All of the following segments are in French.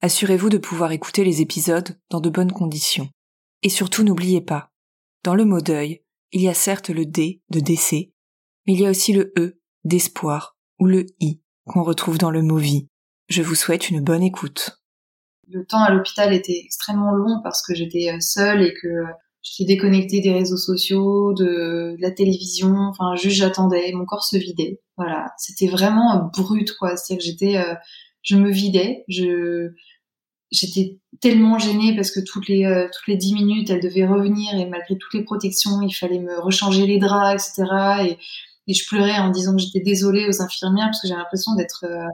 Assurez-vous de pouvoir écouter les épisodes dans de bonnes conditions. Et surtout n'oubliez pas, dans le mot deuil, il y a certes le D de décès, mais il y a aussi le E d'espoir ou le I qu'on retrouve dans le mot vie. Je vous souhaite une bonne écoute. Le temps à l'hôpital était extrêmement long parce que j'étais euh, seule et que j'étais déconnectée des réseaux sociaux, de, la télévision, enfin juste j'attendais, mon corps se vidait. Voilà, c'était vraiment brut quoi, c'est-à-dire que j'étais euh, je me vidais, je j'étais tellement gênée parce que toutes les euh, toutes les dix minutes elle devait revenir et malgré toutes les protections il fallait me rechanger les draps etc et, je pleurais en disant que j'étais désolée aux infirmières parce que j'avais l'impression d'être euh,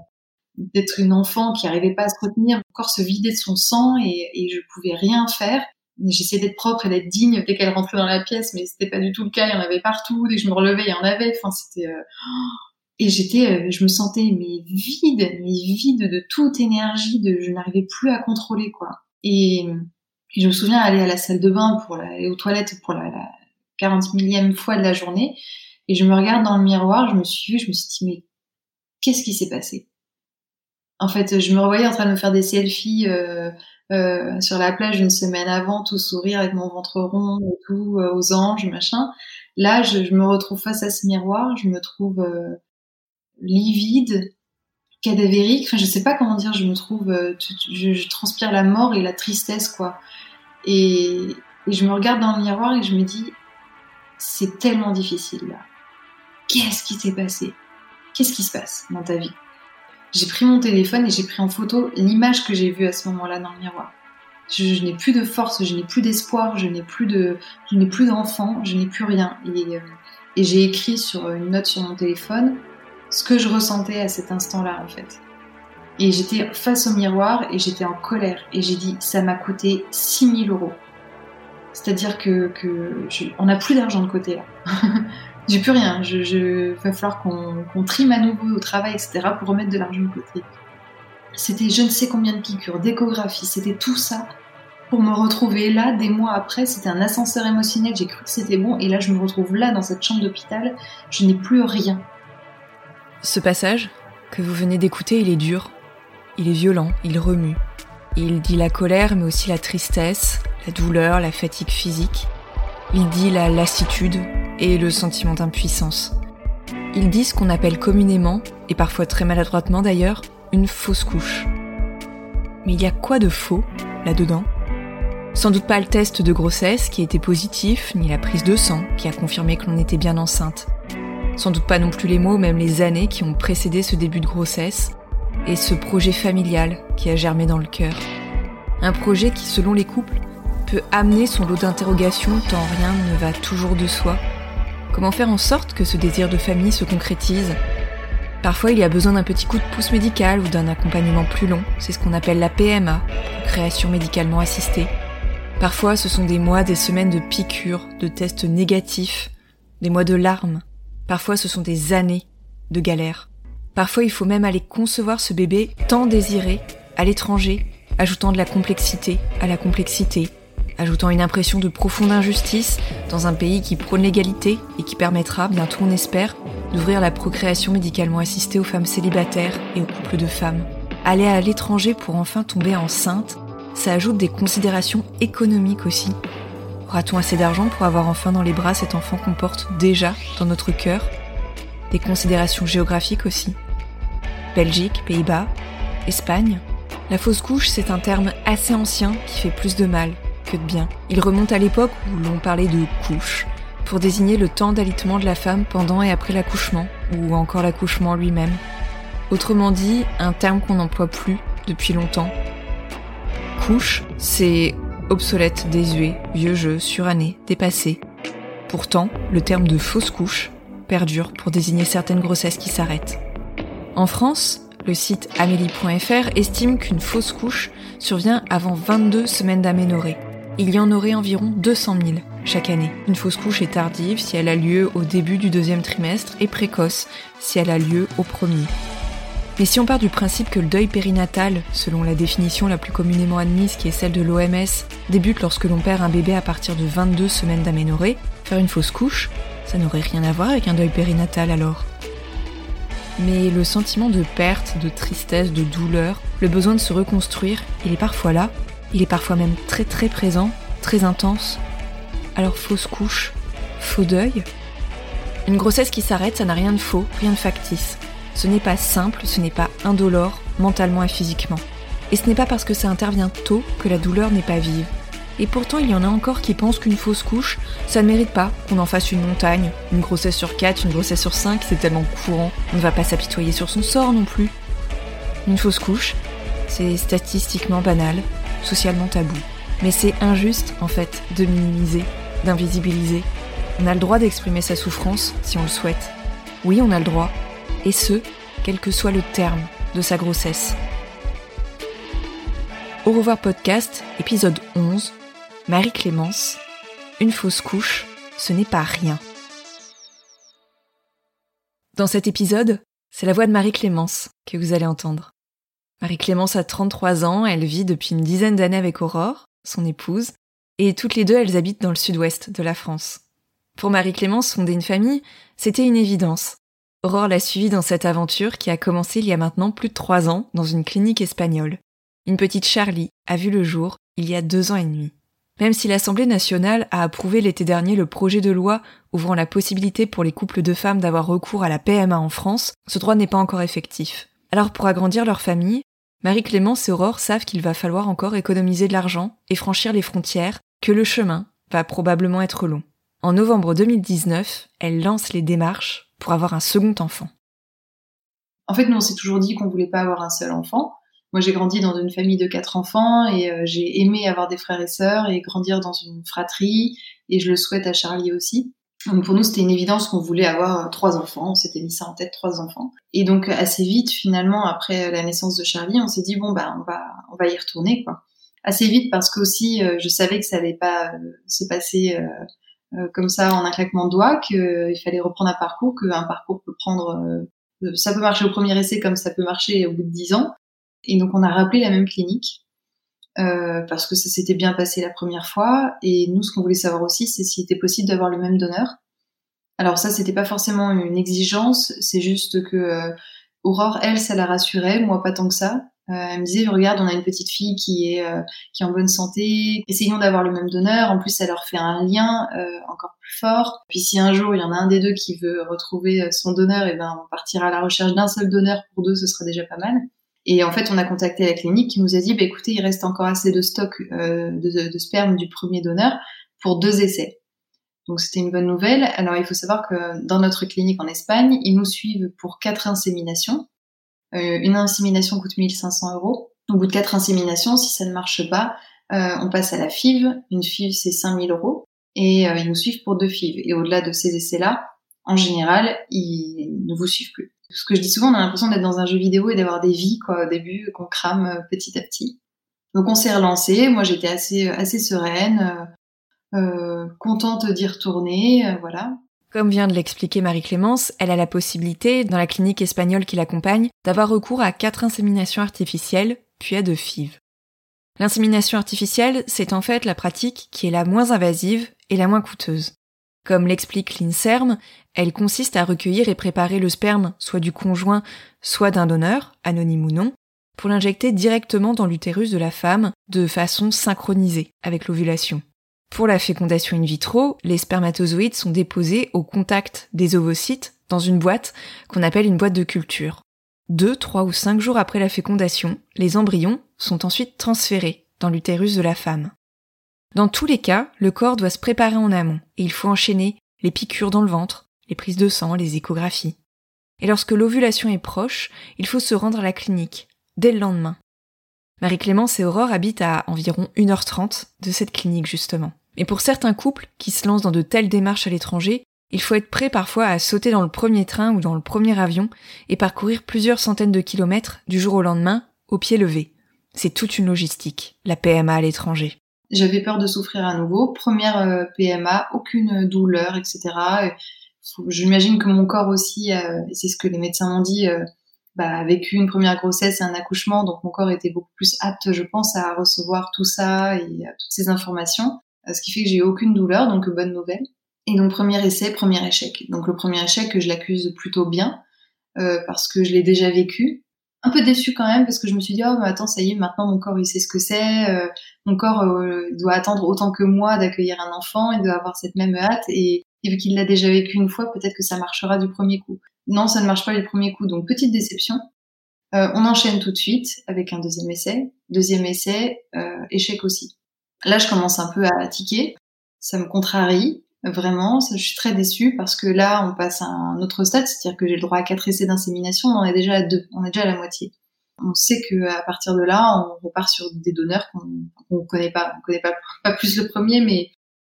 d'être une enfant qui arrivait pas à se retenir. Corps se vidait de son sang et, et je pouvais rien faire. J'essayais d'être propre et d'être digne dès qu'elle rentrait dans la pièce mais c'était pas du tout le cas. Il y en avait partout. Dès que je me relevais il y en avait. Enfin c'était euh, et j'étais, euh, je me sentais mais vide, mais vide de toute énergie, de, je n'arrivais plus à contrôler quoi. Et, je me souviens aller à la salle de bain pour aller aux toilettes pour la, la 40 millième fois de la journée, et je me regarde dans le miroir, je me suis vue, je me suis dit mais qu'est-ce qui s'est passé? En fait, je me revoyais en train de me faire des selfies euh, euh, sur la plage une semaine avant, tout sourire avec mon ventre rond et tout, euh, aux anges, machin. Là, je, je, me retrouve face à ce miroir, je me trouve euh, livide, cadavérique. Enfin, je sais pas comment dire. Je me trouve, euh, je, transpire la mort et la tristesse, quoi. Et, je me regarde dans le miroir et je me dis, c'est tellement difficile là. Qu'est-ce qui s'est passé? Qu'est-ce qui se passe dans ta vie? J'ai pris mon téléphone et j'ai pris en photo l'image que j'ai vue à ce moment-là dans le miroir. Je, n'ai plus de force, je n'ai plus d'espoir, je n'ai plus de, je n'ai plus d'enfant, je n'ai plus rien. Et, euh, et j'ai écrit sur une note sur mon téléphone ce que je ressentais à cet instant-là en fait. Et j'étais face au miroir et j'étais en colère et j'ai dit ça m'a coûté 6000 euros. C'est-à-dire que, on n'a plus d'argent de côté là. j'ai plus rien. Je, va falloir qu'on qu trime à nouveau au travail, etc. pour remettre de l'argent de côté. C'était je ne sais combien de piqûres, d'échographie, c'était tout ça pour me retrouver là des mois après. C'était un ascenseur émotionnel, j'ai cru que c'était bon et là je me retrouve là dans cette chambre d'hôpital. Je n'ai plus rien. Ce passage que vous venez d'écouter, il est dur, il est violent, il remue. Il dit la colère, mais aussi la tristesse, la douleur, la fatigue physique. Il dit la lassitude et le sentiment d'impuissance. Il dit ce qu'on appelle communément, et parfois très maladroitement d'ailleurs, une fausse couche. Mais il y a quoi de faux là-dedans? Sans doute pas le test de grossesse qui était positif, ni la prise de sang qui a confirmé que l'on était bien enceinte. Sans doute pas non plus les mots, même les années qui ont précédé ce début de grossesse et ce projet familial qui a germé dans le cœur. Un projet qui, selon les couples, peut amener son lot d'interrogations tant rien ne va toujours de soi. Comment faire en sorte que ce désir de famille se concrétise? Parfois, il y a besoin d'un petit coup de pouce médical ou d'un accompagnement plus long. C'est ce qu'on appelle la PMA, création médicalement assistée. Parfois, ce sont des mois, des semaines de piqûres, de tests négatifs, des mois de larmes, Parfois ce sont des années de galère. Parfois il faut même aller concevoir ce bébé tant désiré à l'étranger, ajoutant de la complexité à la complexité, ajoutant une impression de profonde injustice dans un pays qui prône l'égalité et qui permettra, bientôt on espère, d'ouvrir la procréation médicalement assistée aux femmes célibataires et aux couples de femmes. Aller à l'étranger pour enfin tomber enceinte, ça ajoute des considérations économiques aussi, Aura-t-on assez d'argent pour avoir enfin dans les bras cet enfant qu'on porte déjà dans notre cœur? Des considérations géographiques aussi. Belgique, Pays-Bas, Espagne. La fausse couche, c'est un terme assez ancien qui fait plus de mal que de bien. Il remonte à l'époque où l'on parlait de couche, pour désigner le temps d'alitement de la femme pendant et après l'accouchement, ou encore l'accouchement lui-même. Autrement dit, un terme qu'on n'emploie plus depuis longtemps. Couche, c'est obsolète, désuet, vieux jeu, suranné, dépassé. Pourtant, le terme de fausse couche perdure pour désigner certaines grossesses qui s'arrêtent. En France, le site amélie.fr estime qu'une fausse couche survient avant 22 semaines d'aménorrhée. Il y en aurait environ 200 000 chaque année. Une fausse couche est tardive si elle a lieu au début du deuxième trimestre et précoce si elle a lieu au premier. Mais si on part du principe que le deuil périnatal, selon la définition la plus communément admise qui est celle de l'OMS, débute lorsque l'on perd un bébé à partir de 22 semaines d'aménorrhée, faire une fausse couche, ça n'aurait rien à voir avec un deuil périnatal alors. Mais le sentiment de perte, de tristesse, de douleur, le besoin de se reconstruire, il est parfois là, il est parfois même très très présent, très intense. Alors fausse couche, faux deuil? Une grossesse qui s'arrête, ça n'a rien de faux, rien de factice. Ce n'est pas simple, ce n'est pas indolore, mentalement et physiquement. Et ce n'est pas parce que ça intervient tôt que la douleur n'est pas vive. Et pourtant, il y en a encore qui pensent qu'une fausse couche, ça ne mérite pas qu'on en fasse une montagne. Une grossesse sur 4, une grossesse sur 5, c'est tellement courant. On ne va pas s'apitoyer sur son sort non plus. Une fausse couche, c'est statistiquement banal, socialement tabou. Mais c'est injuste, en fait, de minimiser, d'invisibiliser. On a le droit d'exprimer sa souffrance si on le souhaite. Oui, on a le droit. Et ce, quel que soit le terme de sa grossesse. Au revoir podcast, épisode 11, Marie-Clémence, une fausse couche, ce n'est pas rien. Dans cet épisode, c'est la voix de Marie-Clémence que vous allez entendre. Marie-Clémence a 33 ans, elle vit depuis une dizaine d'années avec Aurore, son épouse, et toutes les deux elles habitent dans le sud-ouest de la France. Pour Marie-Clémence, fonder une famille, c'était une évidence. Aurore l'a suivie dans cette aventure qui a commencé il y a maintenant plus de trois ans dans une clinique espagnole. Une petite Charlie a vu le jour il y a deux ans et demi. Même si l'Assemblée nationale a approuvé l'été dernier le projet de loi ouvrant la possibilité pour les couples de femmes d'avoir recours à la PMA en France, ce droit n'est pas encore effectif. Alors pour agrandir leur famille, Marie-Clémence et Aurore savent qu'il va falloir encore économiser de l'argent et franchir les frontières, que le chemin va probablement être long. En novembre 2019, elles lancent les démarches pour avoir un second enfant. En fait, nous, on s'est toujours dit qu'on voulait pas avoir un seul enfant. Moi, j'ai grandi dans une famille de quatre enfants et euh, j'ai aimé avoir des frères et sœurs et grandir dans une fratrie. Et je le souhaite à Charlie aussi. Donc pour nous, c'était une évidence qu'on voulait avoir trois enfants. On s'était mis ça en tête, trois enfants. Et donc assez vite, finalement, après la naissance de Charlie, on s'est dit bon bah on va on va y retourner quoi. Assez vite parce que aussi euh, je savais que ça allait pas euh, se passer comme ça en un claquement de doigts, qu'il fallait reprendre un parcours, qu'un parcours peut prendre, ça peut marcher au premier essai comme ça peut marcher au bout de dix ans. Et donc on a rappelé la même clinique euh, parce que ça s'était bien passé la première fois. Et nous, ce qu'on voulait savoir aussi, c'est s'il était possible d'avoir le même donneur. Alors ça, c'était pas forcément une exigence, c'est juste que euh, Aurore, elle, ça la rassurait, moi pas tant que ça. Euh, elle me disait, regarde, on a une petite fille qui est euh, qui est en bonne santé, essayons d'avoir le même donneur. En plus, ça leur fait un lien euh, encore plus fort. Puis si un jour il y en a un des deux qui veut retrouver son donneur, et eh ben on partira à la recherche d'un seul donneur pour deux, ce sera déjà pas mal. Et en fait, on a contacté la clinique qui nous a dit, bah, écoutez, il reste encore assez de stock euh, de, de, sperme du premier donneur pour deux essais. Donc c'était une bonne nouvelle. Alors il faut savoir que dans notre clinique en Espagne, ils nous suivent pour quatre inséminations. Euh, une insémination coûte 1500 euros. Au bout de quatre inséminations, si ça ne marche pas, euh, on passe à la FIV. Une FIV, c'est 5000 euros. Et euh, ils nous suivent pour deux FIV. Et au-delà de ces essais-là, en général, ils ne vous suivent plus ce que je dis souvent, on a l'impression d'être dans un jeu vidéo et d'avoir des vies quoi au début qu'on crame petit à petit. Donc on s'est relancé. Moi j'étais assez assez sereine, contente d'y retourner, voilà. Comme vient de l'expliquer Marie-Clémence, elle a la possibilité, dans la clinique espagnole qui l'accompagne, d'avoir recours à quatre inséminations artificielles, puis à deux FIV. L'insémination artificielle, c'est en fait la pratique qui est la moins invasive et la moins coûteuse. Comme l'explique l'INSERM, elle consiste à recueillir et préparer le sperme soit du conjoint, soit d'un donneur, anonyme ou non, pour l'injecter directement dans l'utérus de la femme de façon synchronisée avec l'ovulation. Pour la fécondation in vitro, les spermatozoïdes sont déposés au contact des ovocytes dans une boîte qu'on appelle une boîte de culture. Deux, trois ou cinq jours après la fécondation, les embryons sont ensuite transférés dans l'utérus de la femme. Dans tous les cas, le corps doit se préparer en amont et il faut enchaîner les piqûres dans le ventre, les prises de sang, les échographies. Et lorsque l'ovulation est proche, il faut se rendre à la clinique, dès le lendemain. Marie-Clémence et Aurore habitent à environ 1h30 de cette clinique justement. Et pour certains couples qui se lancent dans de telles démarches à l'étranger, il faut être prêt parfois à sauter dans le premier train ou dans le premier avion et parcourir plusieurs centaines de kilomètres du jour au lendemain, au pied levé. C'est toute une logistique, la PMA à l'étranger. J'avais peur de souffrir à nouveau. Première euh, PMA, aucune douleur, etc. J'imagine que mon corps aussi, euh, c'est ce que les médecins m'ont dit, euh, bah, a vécu une première grossesse et un accouchement, donc mon corps était beaucoup plus apte, je pense, à recevoir tout ça et toutes ces informations. Ce qui fait que j'ai aucune douleur, donc bonne nouvelle. Et donc premier essai, premier échec. Donc le premier échec, je l'accuse plutôt bien euh, parce que je l'ai déjà vécu. Un peu déçu quand même parce que je me suis dit oh mais attends ça y est maintenant mon corps il sait ce que c'est, euh, mon corps euh, doit attendre autant que moi d'accueillir un enfant, il doit avoir cette même hâte et, et vu qu'il l'a déjà vécu une fois peut-être que ça marchera du premier coup. Non ça ne marche pas du premier coup donc petite déception. Euh, on enchaîne tout de suite avec un deuxième essai, deuxième essai échec aussi. Là je commence un peu à tiquer, ça me contrarie Vraiment, je suis très déçue parce que là, on passe à un autre stade, c'est-à-dire que j'ai le droit à quatre essais d'insémination, on est déjà à deux, on est déjà à la moitié. On sait que à partir de là, on repart sur des donneurs qu'on ne connaît pas, on connaît pas, plus le premier, mais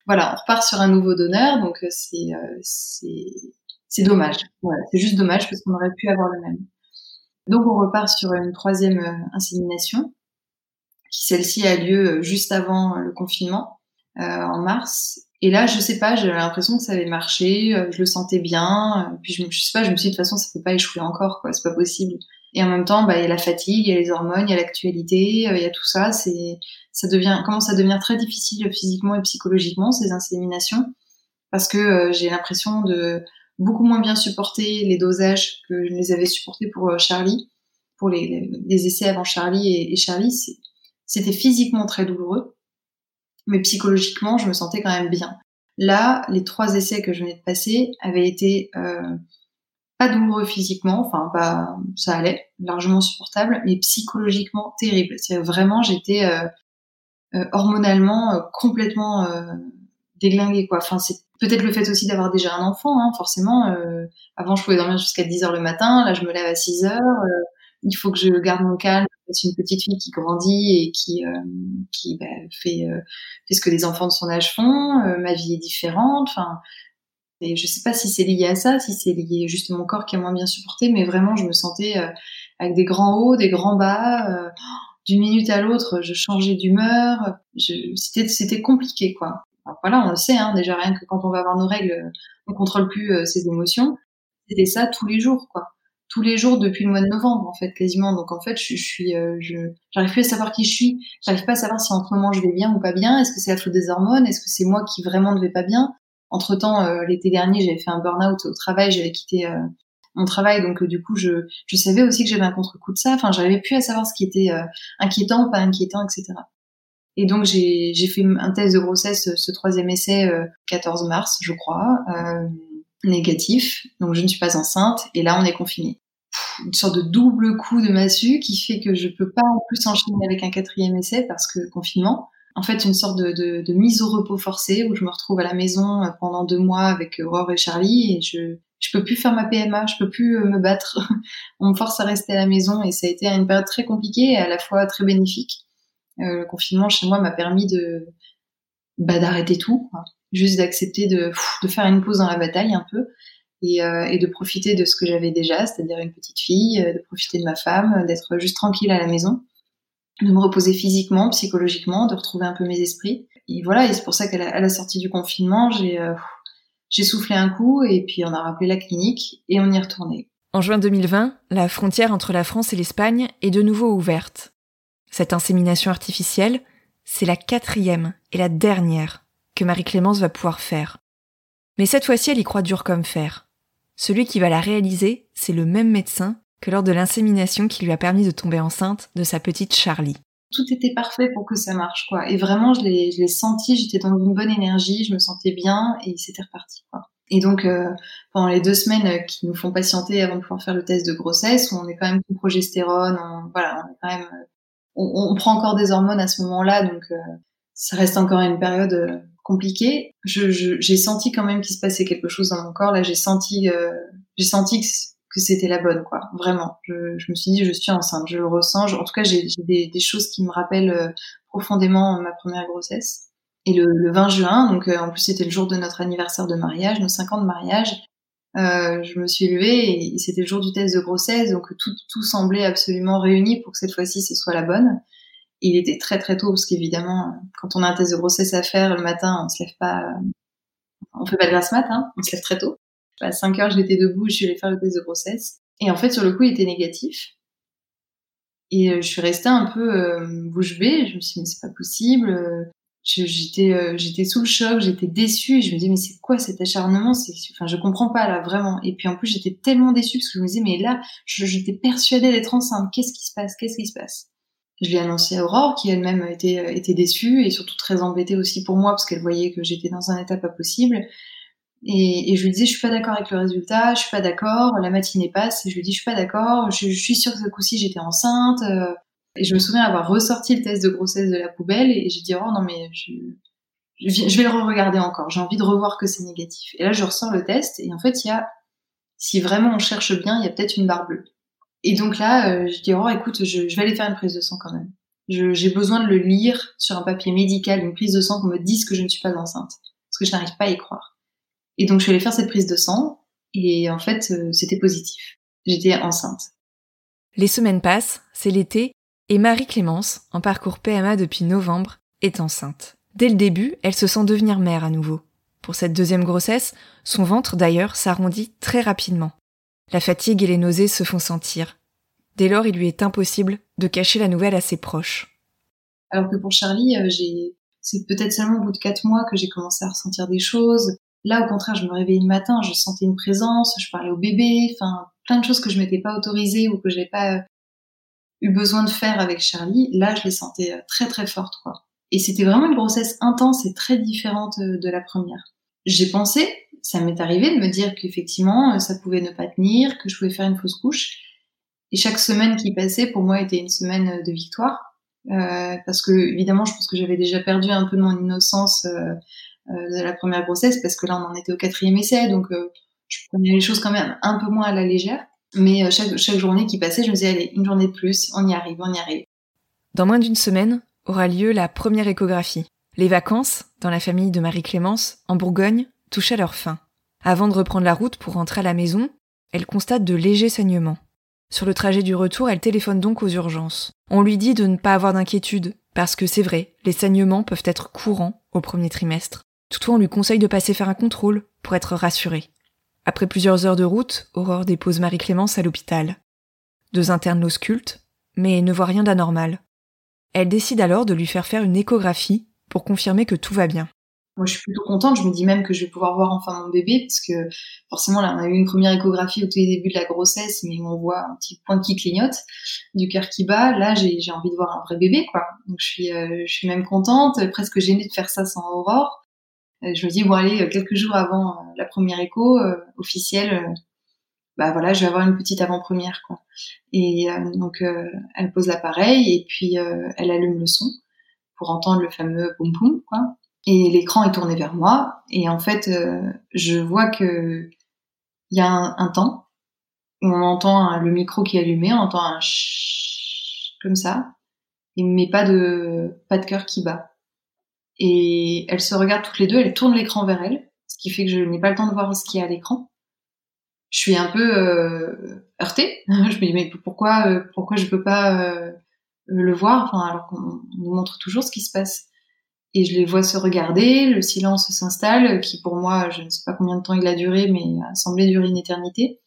voilà, on repart sur un nouveau donneur, donc euh, c'est euh, c'est c'est dommage. Voilà, c'est juste dommage parce qu'on aurait pu avoir le même. Donc on repart sur une troisième euh, insémination, celle-ci a lieu juste avant le confinement, euh, en mars, et là, je sais pas, j'avais l'impression que ça avait marché, euh, je le sentais bien. Euh, puis je, je sais pas, je me suis dit de toute façon, ça peut pas échouer encore, quoi, c'est pas possible. Et en même temps, bah, il y a la fatigue, il y a les hormones, il y a l'actualité, euh, il y a tout ça. C'est, ça devient, commence à devenir très difficile physiquement et psychologiquement ces inséminations, parce que j'ai l'impression de beaucoup moins bien supporter les dosages que je les avais supportés pour Charlie, pour les, les, essais avant Charlie et, et Charlie. C'était physiquement très douloureux mais psychologiquement, je me sentais quand même bien. Là, les trois essais que je venais de passer avaient été euh, pas douloureux physiquement, enfin pas, ça allait, largement supportable, mais psychologiquement terrible. C'est vraiment, j'étais euh, euh, hormonalement euh, complètement euh, déglinguée quoi. Enfin, c'est peut-être le fait aussi d'avoir déjà un enfant, hein, forcément. avant, je pouvais dormir jusqu'à 10 heures le matin, là, je me lève à 6 heures. il faut que je garde mon calme, c'est une petite fille qui grandit et qui euh, qui bah, fait euh, fait ce que les enfants de son âge font. Euh, ma vie est différente. Enfin, et je sais pas si c'est lié à ça, si c'est lié juste à mon corps qui a moins bien supporté, mais vraiment je me sentais avec des grands hauts, des grands bas. D'une minute à l'autre, je changeais d'humeur. C'était c'était compliqué quoi. voilà, on le sait hein, déjà rien que quand on va avoir nos règles, on contrôle plus ses émotions. C'était ça tous les jours quoi tous les jours depuis le mois de novembre en fait quasiment. Donc en fait je, je suis euh, je j'arrive plus à savoir qui je suis. J'arrive pas à savoir si en ce moment je vais bien ou pas bien. Est-ce que c'est la faute des hormones? Est-ce que c'est moi qui vraiment ne vais pas bien? Entre temps euh, l'été dernier j'avais fait un burn-out au travail. J'avais quitté euh, mon travail. Donc du coup je je savais aussi que j'avais un contre-coup de ça. Enfin j'arrivais plus à savoir ce qui était inquiétant ou pas inquiétant etc et donc j'ai j'ai fait un test de grossesse ce troisième essai 14 mars je crois négatif, donc je ne suis pas enceinte, et là on est confiné. Une sorte de double coup de massue qui fait que je peux pas en plus enchaîner avec un quatrième essai parce que confinement. En fait, une sorte de, mise au repos forcée où je me retrouve à la maison euh, pendant deux mois avec Aurore et Charlie et je je peux plus faire ma PMA, je peux plus euh, me battre. On me force à rester à la maison et ça a été une période très compliquée et à la fois très bénéfique. Euh, le confinement chez moi m'a permis de bah, d'arrêter tout, juste d'accepter de, de faire une pause dans la bataille un peu et, euh, et de profiter de ce que j'avais déjà, c'est-à-dire une petite fille, euh, de profiter de ma femme, d'être juste tranquille à la maison, de me reposer physiquement, psychologiquement, de retrouver un peu mes esprits. Et voilà, et c'est pour ça qu'à la, la, sortie du confinement, j'ai euh, j'ai soufflé un coup et puis on a rappelé la clinique et on y est retourné. En juin 2020, la frontière entre la France et l'Espagne est de nouveau ouverte. Cette insémination artificielle, c'est la quatrième et la dernière que Marie-Clémence va pouvoir faire. Mais cette fois-ci, elle y croit dur comme fer. Celui qui va la réaliser, c'est le même médecin que lors de l'insémination qui lui a permis de tomber enceinte de sa petite Charlie. Tout était parfait pour que ça marche, quoi. Et vraiment, je l'ai, senti, j'étais dans une bonne énergie, je me sentais bien et c'était reparti. Et donc, euh, pendant les deux semaines qui nous font patienter avant de pouvoir faire le test de grossesse, on est quand même sous progestérone, on, voilà, on est quand même, on, prend encore des hormones à ce moment-là, donc euh, ça reste encore une période euh, compliquée. Je, j'ai senti quand même qu'il se passait quelque chose dans mon corps. Là, j'ai senti, euh, j'ai senti que, c'était la bonne, quoi. Vraiment. Je, je, me suis dit, je suis enceinte, je le ressens. en tout cas, j'ai, des, des, choses qui me rappellent profondément ma première grossesse. Et le, le 20 juin, donc euh, en plus c'était le jour de notre anniversaire de mariage, nos 5 ans de mariage, euh, je me suis levée et c'était le jour du test de grossesse, donc tout, tout semblait absolument réuni pour que cette fois-ci ce soit la bonne. Il était très très tôt parce qu'évidemment, quand on a un test de grossesse à faire le matin, on se lève pas, on fait pas de grasse mat, hein, on se lève très tôt. À 5 heures, j'étais debout, je suis allée faire le test de grossesse. Et en fait, sur le coup, il était négatif. Et euh, je suis restée un peu euh, bouche bée. Je me suis dit, mais c'est pas possible j'étais euh, j'étais sous le choc, j'étais déçue je me disais mais c'est quoi cet acharnement? C'est enfin je comprends pas là vraiment. Et puis en plus j'étais tellement déçue parce que je me disais mais là j'étais persuadée d'être enceinte. Qu'est-ce qui se passe? Qu'est-ce qui se passe? Je l'ai annoncé à Aurore qui elle-même était euh, était déçue et surtout très embêtée aussi pour moi parce qu'elle voyait que j'étais dans un état pas possible. Et, et, je lui disais je suis pas d'accord avec le résultat, je suis pas d'accord. La matinée passe et je lui dis je suis pas d'accord. Je, suis sûre que ce coup-ci j'étais enceinte. Euh, et je me souviens avoir ressorti le test de grossesse de la poubelle et j'ai dit oh non mais je, je vais le re-regarder encore. J'ai envie de revoir que c'est négatif. Et là je ressors le test et en fait il y a si vraiment on cherche bien il y a peut-être une barre bleue. Et donc là euh, je dis oh écoute je, vais aller faire une prise de sang quand même. J'ai besoin de le lire sur un papier médical une prise de sang qu'on me dise que je ne suis pas enceinte parce que je n'arrive pas à y croire. Et donc je suis allée faire cette prise de sang et en fait euh, c'était positif. J'étais enceinte. Les semaines passent, c'est l'été, et Marie-Clémence, en parcours PMA depuis novembre, est enceinte. Dès le début, elle se sent devenir mère à nouveau. Pour cette deuxième grossesse, son ventre d'ailleurs s'arrondit très rapidement. La fatigue et les nausées se font sentir. Dès lors, il lui est impossible de cacher la nouvelle à ses proches. Alors que pour Charlie, euh, c'est peut-être seulement au bout de quatre mois que j'ai commencé à ressentir des choses. Là, au contraire, je me réveillais le matin, je sentais une présence, je parlais au bébé, enfin, plein de choses que je m'étais pas autorisée ou que j'avais pas eu besoin de faire avec Charlie, là, je les sentais euh, très très fortes. Et c'était vraiment une grossesse intense et très différente euh, de la première. J'ai pensé, ça m'est arrivé de me dire qu'effectivement, euh, ça pouvait ne pas tenir, que je pouvais faire une fausse couche. Et chaque semaine qui passait, pour moi, était une semaine de victoire. Euh, parce que, évidemment, je pense que j'avais déjà perdu un peu de mon innocence euh, de la première grossesse, parce que là, on en était au quatrième essai, donc je prenais les choses quand même un peu moins à la légère. Mais euh, chaque, chaque journée qui passait, je me disais, allez, une journée de plus, on y arrive, on y arrive. Dans moins d'une semaine aura lieu la première échographie. Les vacances, dans la famille de Marie-Clémence, en Bourgogne, touchaient leur fin. Avant de reprendre la route pour rentrer à la maison, elle constate de légers saignements. Sur le trajet du retour, elle téléphone donc aux urgences. On lui dit de ne pas avoir d'inquiétude, parce que c'est vrai, les saignements peuvent être courants au premier trimestre. Toutefois, on lui conseille de passer faire un contrôle pour être rassurée. Après plusieurs heures de route, Aurore dépose Marie-Clémence à l'hôpital. Deux internes l'auscultent, mais ne voient rien d'anormal. Elle décide alors de lui faire faire une échographie pour confirmer que tout va bien. Moi, je suis plutôt contente. Je me dis même que je vais pouvoir voir enfin mon bébé, parce que forcément, là, on a eu une première échographie au tout début de la grossesse, mais on voit un petit point qui clignote, du cœur qui bat. Là, j'ai envie de voir un vrai bébé, quoi. Donc, je suis, euh, je suis même contente, presque gênée de faire ça sans Aurore. Euh, je me dis bon allez euh, quelques jours avant euh, la première écho officielle bah voilà je vais avoir une petite avant-première quoi et donc elle pose l'appareil et puis elle allume le son pour entendre le fameux boum boum quoi et l'écran est tourné vers moi et en fait je vois que il y a un, un, temps où on entend le micro qui est allumé on entend un comme ça mais pas de pas de cœur qui bat et elles se regardent toutes les deux, elles tournent l'écran vers elles, ce qui fait que je n'ai pas le temps de voir ce qu'il y a à l'écran. Je suis un peu euh, heurtée. je me dis mais pourquoi euh, pourquoi je peux pas euh, le voir enfin alors qu'on nous montre toujours ce qui se passe. Et je les vois se regarder, le silence s'installe, qui pour moi, je ne sais pas combien de temps il a duré, mais a semblé durer une éternité.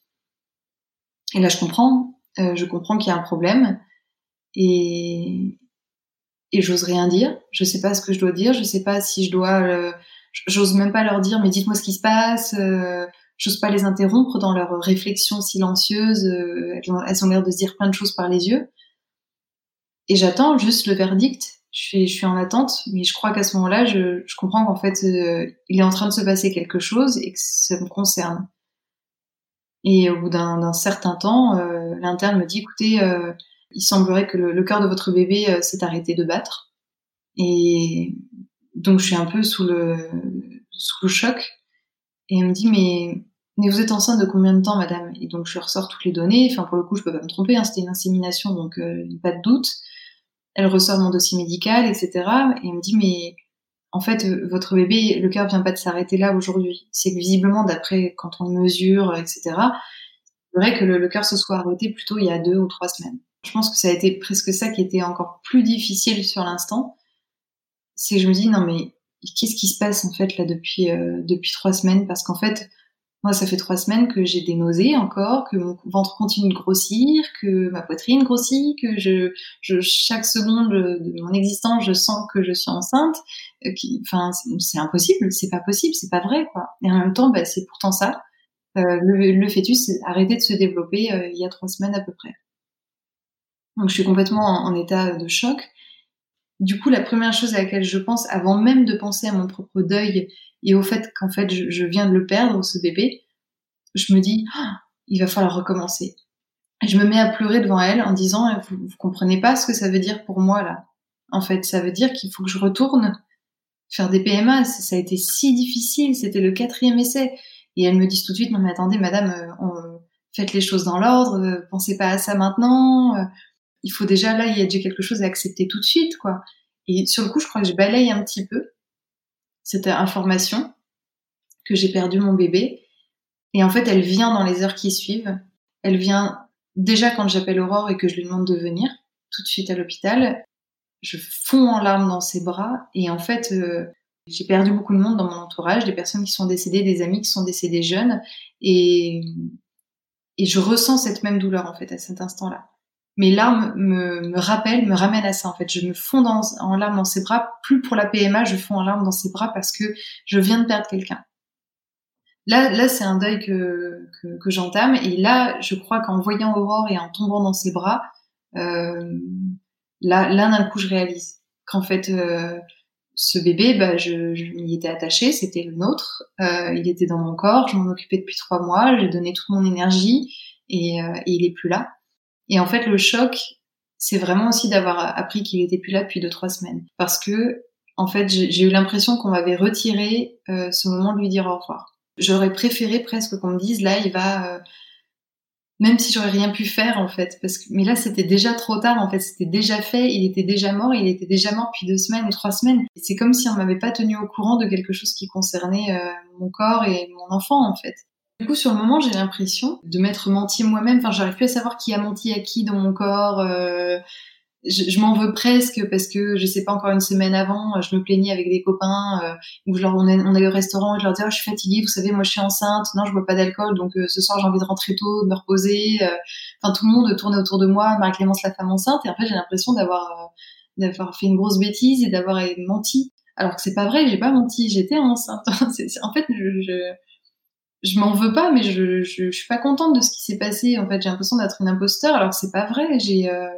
Et là, je comprends, euh, je comprends qu'il y a un problème. Et, et j'ose rien dire. Je sais pas ce que je dois dire. Je sais pas si je dois. J'ose même pas leur dire, mais dites-moi ce qui se passe. Euh, j'ose pas les interrompre dans leurs réflexions silencieuses. Euh, elles ont l'air de se dire plein de choses par les yeux. Et j'attends juste le verdict Je suis, en attente, mais je crois qu'à ce moment-là, je, comprends qu'en fait, euh, il est en train de se passer quelque chose et que ça me concerne. Et au bout d'un certain temps, euh, l'interne me dit, écoutez, euh, il semblerait que le, cœur de votre bébé s'est arrêté de battre. Et donc je suis un peu sous le, choc. Et elle me dit, mais, vous êtes enceinte de combien de temps, madame? Et donc je ressors toutes les données. Enfin, pour le coup, je peux pas me tromper, hein, c'était une insémination, donc pas de doute. Elle ressort mon dossier médical, etc. Et elle me dit, mais en fait, votre bébé, le cœur vient pas de s'arrêter là aujourd'hui. C'est visiblement, d'après quand on mesure, etc., c'est vrai que le, cœur se soit arrêté plutôt il y a deux ou trois semaines. Je pense que ça a été presque ça qui était encore plus difficile sur l'instant. C'est que je me dis, non mais qu'est-ce qui se passe en fait là depuis euh, depuis trois semaines? Parce qu'en fait, moi, ça fait trois semaines que j'ai des nausées encore, que mon ventre continue de grossir, que ma poitrine grossit, que je, je chaque seconde de mon existence, je sens que je suis enceinte. Euh, enfin, c'est impossible, c'est pas possible, c'est pas vrai, quoi. Et en même temps, bah, c'est pourtant ça. Euh, le, le, fœtus a arrêté de se développer euh, il y a trois semaines à peu près. Donc, je suis complètement en, en état de choc. Du coup, la première chose à laquelle je pense, avant même de penser à mon propre deuil et au fait qu'en fait je, viens de le perdre, ce bébé, je me dis, ah, il va falloir recommencer. Je me mets à pleurer devant elle en disant, vous, comprenez pas ce que ça veut dire pour moi là. En fait, ça veut dire qu'il faut que je retourne faire des PMA. Ça a été si difficile, c'était le quatrième essai. Et elle me dit tout de suite, non mais attendez, madame, euh, faites les choses dans l'ordre, euh, pensez pas à ça maintenant. Il faut déjà là, il y a déjà quelque chose à accepter tout de suite, quoi. Et sur le coup, je crois que je balaye un petit peu cette information que j'ai perdu mon bébé. Et en fait, elle vient dans les heures qui suivent. Elle vient déjà quand j'appelle Aurore et que je lui demande de venir tout de suite à l'hôpital. Je fonds en larmes dans ses bras et en fait, euh, j'ai perdu beaucoup de monde dans mon entourage, des personnes qui sont décédées, des amis qui sont décédés jeunes et, et je ressens cette même douleur en fait à cet instant-là mes larmes me, me rappellent, me ramènent à ça en fait. Je me fonds en larmes dans ses bras, plus pour la PMA, je fonds en larmes dans ses bras parce que je viens de perdre quelqu'un. Là, là, c'est un deuil que, que, j'entame et là, je crois qu'en voyant Aurore et en tombant dans ses bras, euh, là, là d'un coup, je réalise qu'en fait, euh, ce bébé, bah, je, je m'y étais attachée, c'était le nôtre, euh, il était dans mon corps, je m'en occupais depuis trois mois, j'ai donné toute mon énergie et, euh, et il est plus là. Et en fait, le choc, c'est vraiment aussi d'avoir appris qu'il était plus là depuis deux trois semaines, parce que en fait, j'ai eu l'impression qu'on m'avait retiré euh, ce moment de lui dire au revoir. J'aurais préféré presque qu'on me dise là, il va, euh, même si j'aurais rien pu faire en fait, parce que mais là c'était déjà trop tard en fait, c'était déjà fait, il était déjà mort, il était déjà mort depuis deux semaines ou trois semaines. C'est comme si on m'avait pas tenu au courant de quelque chose qui concernait euh, mon corps et mon enfant en fait. Du coup, sur le moment, j'ai l'impression de m'être menti moi-même. Enfin, j'arrive plus à savoir qui a menti à qui dans mon corps. Euh, je, m'en veux presque parce que je sais pas encore une semaine avant, je me plaignais avec des copains euh, où je leur on, allait au restaurant et je leur disais oh, je suis fatiguée, vous savez moi je suis enceinte, non je bois pas d'alcool donc euh, ce soir j'ai envie de rentrer tôt, de me reposer. Enfin tout le monde tournait autour de moi, Marie-Clémence la femme enceinte et après j'ai l'impression d'avoir d'avoir fait une grosse bêtise et d'avoir menti. Alors que c'est pas vrai, j'ai pas menti, j'étais enceinte. en fait je, je je m'en veux pas, mais je, je, suis pas contente de ce qui s'est passé. En fait, j'ai l'impression d'être une imposteur, alors c'est pas vrai. J'ai, euh,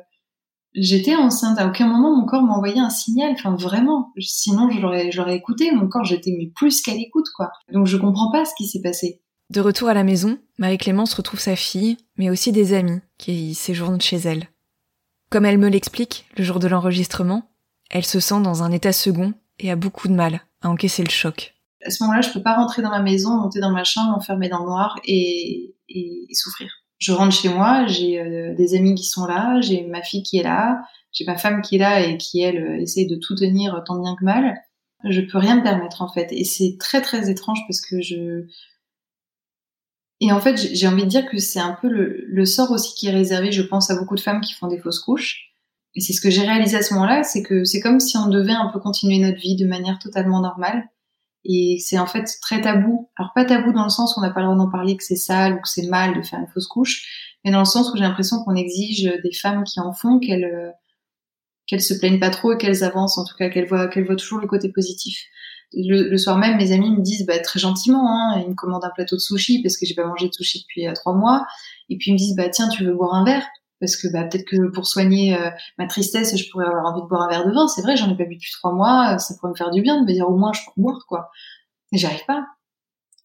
j'étais enceinte. À aucun moment, mon corps m'a envoyé un signal. Enfin, vraiment. Sinon, je l'aurais, j'aurais écouté. Mon corps, j'étais plus qu'à l'écoute, quoi. Donc, je comprends pas ce qui s'est passé. De retour à la maison, Marie-Clémence retrouve sa fille, mais aussi des amis qui séjournent chez elle. Comme elle me l'explique, le jour de l'enregistrement, elle se sent dans un état second et a beaucoup de mal à encaisser le choc à ce moment-là, je peux pas rentrer dans ma maison, monter dans ma chambre, m'enfermer dans le noir et, souffrir. Je rentre chez moi, j'ai euh, des amis qui sont là, j'ai ma fille qui est là, j'ai ma femme qui est là et qui elle euh, essaye de tout tenir tant bien que mal. Je peux rien me permettre en fait, et c'est très très étrange parce que je et en fait j'ai envie de dire que c'est un peu le sort aussi qui est réservé, je pense à beaucoup de femmes qui font des fausses couches. Et c'est ce que j'ai réalisé à ce moment-là, c'est que c'est comme si on devait un peu continuer notre vie de manière totalement normale et c'est en fait très tabou. Alors pas tabou dans le sens où on n'a pas le droit d'en parler, que c'est sale ou que c'est mal de faire une fausse couche, mais dans le sens où j'ai l'impression qu'on exige des femmes qui en font qu'elles euh, qu'elles se plaignent pas trop et qu'elles avancent, en tout cas qu'elles voient qu'elles voient toujours le côté positif. Le, soir même, mes amis me disent bah, très gentiment, hein, ils me commandent un plateau de sushi parce que j'ai pas mangé de sushi depuis euh, trois mois, et puis ils me disent bah tiens tu veux boire un verre? Parce que bah, peut-être que pour soigner euh, ma tristesse, je pourrais avoir envie de boire un verre de vin. C'est vrai, j'en ai pas bu depuis trois mois, ça pourrait me faire du bien de me dire au moins je peux boire quoi. Mais j'y arrive pas.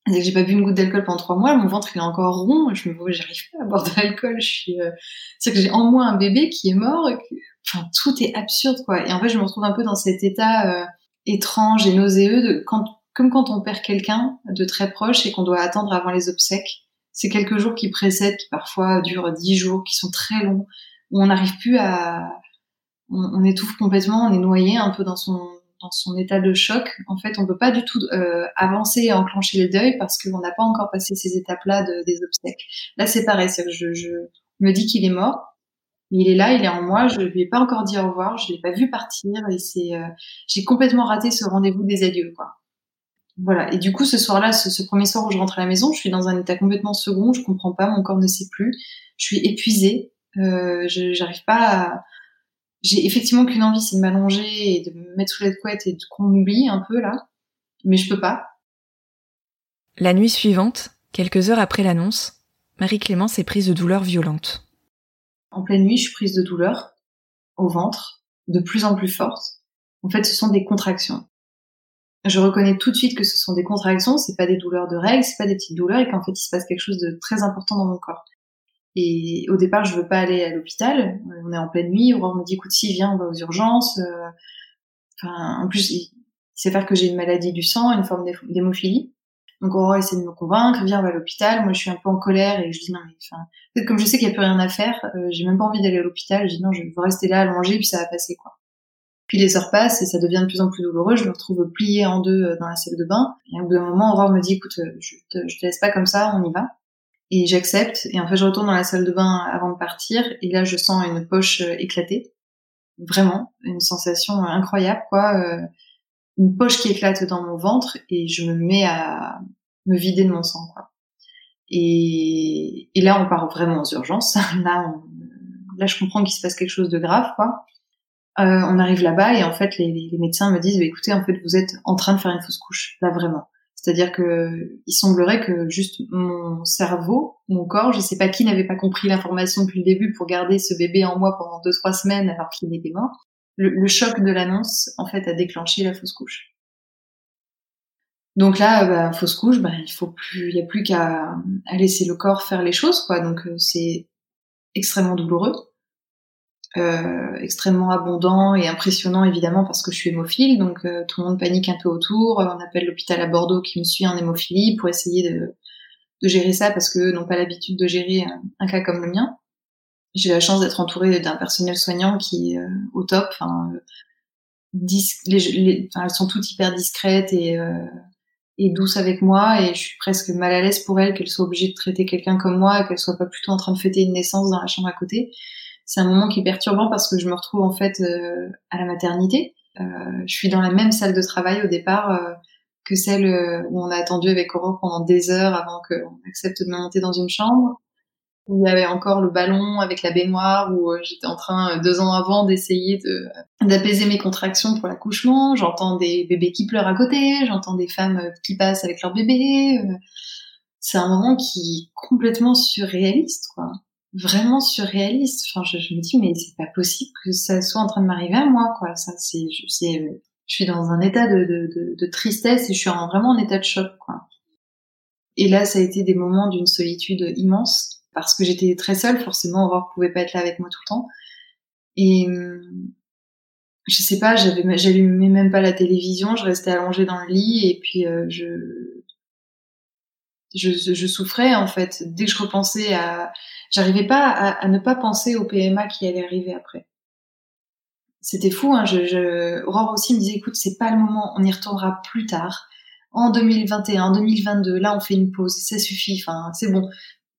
Dès que j'ai pas bu une goutte d'alcool pendant trois mois, mon ventre il est encore rond. Je me vois, j'arrive pas à boire de l'alcool. Je suis, euh... c'est que j'ai en moi un bébé qui est mort. Enfin, tout est absurde quoi. Et en fait, je me retrouve un peu dans cet état euh, étrange et nauséeux comme quand on perd quelqu'un de très proche et qu'on doit attendre avant les obsèques. C'est quelques jours qui précèdent, qui parfois durent dix jours, qui sont très longs, où on n'arrive plus à, on, étouffe complètement, on est noyé un peu dans son dans son état de choc, en fait, on peut pas du tout euh, avancer et enclencher le deuil parce qu'on n'a pas encore passé ces étapes-là de, des obsèques. Là, c'est pareil, c'est que je, je me dis qu'il est mort, il est là, il est en moi, je lui ai pas encore dit au revoir, je l'ai pas vu partir et c'est, euh, j'ai complètement raté ce rendez-vous des adieux, quoi. Voilà. Et du coup, ce soir-là, ce, ce, premier soir où je rentre à la maison, je suis dans un état complètement second, je comprends pas, mon corps ne sait plus, je suis épuisée, euh, j'arrive pas à j'ai effectivement qu'une envie, c'est de m'allonger et de me mettre sous la couette et qu'on m'oublie un peu là, mais je peux pas. La nuit suivante, quelques heures après l'annonce, Marie-Clémence est prise de douleurs violentes. En pleine nuit, je suis prise de douleurs au ventre, de plus en plus fortes. En fait, ce sont des contractions. Je reconnais tout de suite que ce sont des contractions, c'est pas des douleurs de règles, c'est pas des petites douleurs et qu'en fait il se passe quelque chose de très important dans mon corps. Et au départ, je veux pas aller à l'hôpital. On est en pleine nuit. Aurore me dit, écoute, si, viens, on va aux urgences. Euh, en plus, il sait faire que j'ai une maladie du sang, une forme d'hémophilie. Donc Aurore essaie de me convaincre, viens, on va à l'hôpital. Moi, je suis un peu en colère et je dis non, mais enfin, comme je sais qu'il y a plus rien à faire, euh, j'ai même pas envie d'aller à l'hôpital. Je dis non, je veux rester là, allongée, puis ça va passer, quoi. Puis les heures passent et ça devient de plus en plus douloureux. Je me retrouve pliée en deux euh, dans la salle de bain. Et au bout d'un moment, Aurore me dit, écoute, je te, te laisse pas comme ça, on y va. Et j'accepte. Et en fait je retourne dans la salle de bain avant de partir. Et là je sens une poche euh, éclatée vraiment une sensation incroyable quoi euh, une poche qui éclate dans mon ventre et je me mets à me vider de mon sang quoi. Et, et là on part vraiment aux urgences. Là là je comprends qu'il se passe quelque chose de grave quoi euh, on arrive là-bas et en fait les, médecins me disent bah, écoutez en fait vous êtes en train de faire une fausse couche là vraiment c'est-à-dire que il semblerait que juste mon cerveau, mon corps, je sais pas qui n'avait pas compris l'information depuis le début pour garder ce bébé en moi pendant deux trois semaines alors qu'il était mort. Le, choc de l'annonce, en fait, a déclenché la fausse couche. Donc là, bah, fausse couche, bah, il faut plus, il y a plus qu'à laisser le corps faire les choses, quoi. Donc euh, c'est extrêmement douloureux. Euh, extrêmement abondant et impressionnant évidemment parce que je suis hémophile, donc euh, tout le monde panique un peu autour. On appelle l'hôpital à Bordeaux qui me suit en hémophilie pour essayer de, de gérer ça parce que n'ont pas l'habitude de gérer un, cas comme le mien. J'ai la chance d'être entourée d'un personnel soignant qui est euh, au top. Enfin, les, elles sont toutes hyper discrètes et, et douces avec moi et je suis presque mal à l'aise pour elles qu'elles soient obligées de traiter quelqu'un comme moi et qu'elles soient pas plutôt en train de fêter une naissance dans la chambre à côté c'est un moment qui est perturbant parce que je me retrouve en fait euh, à la maternité. Euh, je suis dans la même salle de travail au départ euh, que celle où on a attendu avec Aurore pendant des heures avant qu'on accepte de me monter dans une chambre. Il y avait encore le ballon avec la baignoire où j'étais en train deux ans avant d'essayer de d'apaiser mes contractions pour l'accouchement. J'entends des bébés qui pleurent à côté, j'entends des femmes qui passent avec leur bébé. C'est un moment qui est complètement surréaliste, quoi vraiment surréaliste. Enfin, je, me dis mais c'est pas possible que ça soit en train de m'arriver à moi, quoi. Ça, c'est, je, suis dans un état de, tristesse et je suis en, vraiment en état de choc, quoi. Et là, ça a été des moments d'une solitude immense parce que j'étais très seule. Forcément, Aurore pouvait pas être là avec moi tout le temps. Et je sais pas, j'allumais même pas la télévision. Je restais allongée dans le lit et puis euh, je, je souffrais en fait. Dès que je repensais à j'arrivais pas à, ne pas penser au PMA qui allait arriver après. C'était fou, hein, je, je... Aurore aussi me disait, écoute, c'est pas le moment, on y retournera plus tard. En 2021, 2022, là on fait une pause, ça suffit, enfin c'est bon.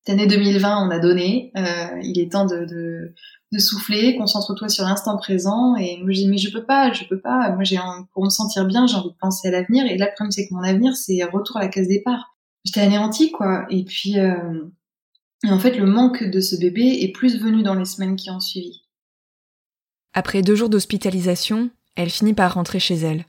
Cette année 2020, on a donné, euh, il est temps de, de, de souffler, concentre-toi sur l'instant présent. Et moi je dis mais je peux pas, je peux pas. Moi j'ai pour me sentir bien, j'ai envie de penser à l'avenir. Et là le problème c'est que mon avenir c'est retour à la case départ. J'étais anéantie quoi. Et puis euh, et en fait, le manque de ce bébé est plus venu dans les semaines qui ont suivi. Après deux jours d'hospitalisation, elle finit par rentrer chez elle.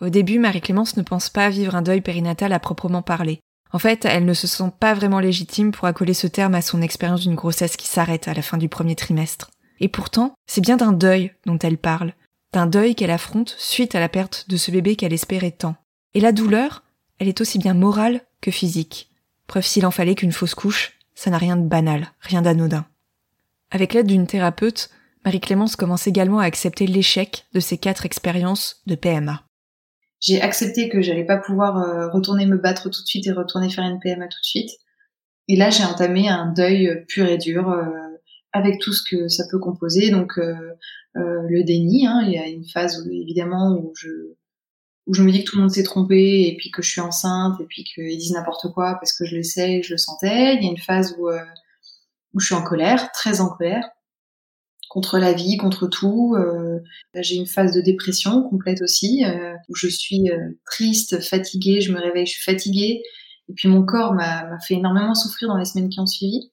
Au début, Marie-Clémence ne pense pas vivre un deuil périnatal à proprement parler. En fait, elle ne se sent pas vraiment légitime pour accoler ce terme à son expérience d'une grossesse qui s'arrête à la fin du premier trimestre. Et pourtant, c'est bien d'un deuil dont elle parle, d'un deuil qu'elle affronte suite à la perte de ce bébé qu'elle espérait tant. Et la douleur, elle est aussi bien morale que physique. Preuve s'il en fallait qu'une fausse couche, ça n'a rien de banal, rien d'anodin. Avec l'aide d'une thérapeute, Marie-Clémence commence également à accepter l'échec de ces quatre expériences de PMA. J'ai accepté que j'allais pas pouvoir euh, retourner me battre tout de suite et retourner faire une PMA tout de suite. Et là, j'ai entamé un deuil pur et dur euh, avec tout ce que ça peut composer. Donc euh, le déni, hein, il y a une phase où, évidemment où je où je me dis que tout le monde s'est trompé et puis que je suis enceinte et puis qu'ils disent n'importe quoi parce que je le sais, je le sentais. Il y a une phase où où je suis en colère, très en colère contre la vie, contre tout. Euh, j'ai une phase de dépression complète aussi, euh, où je suis euh, triste, fatiguée, je me réveille, je suis fatiguée. Et puis mon corps m'a fait énormément souffrir dans les semaines qui ont suivi.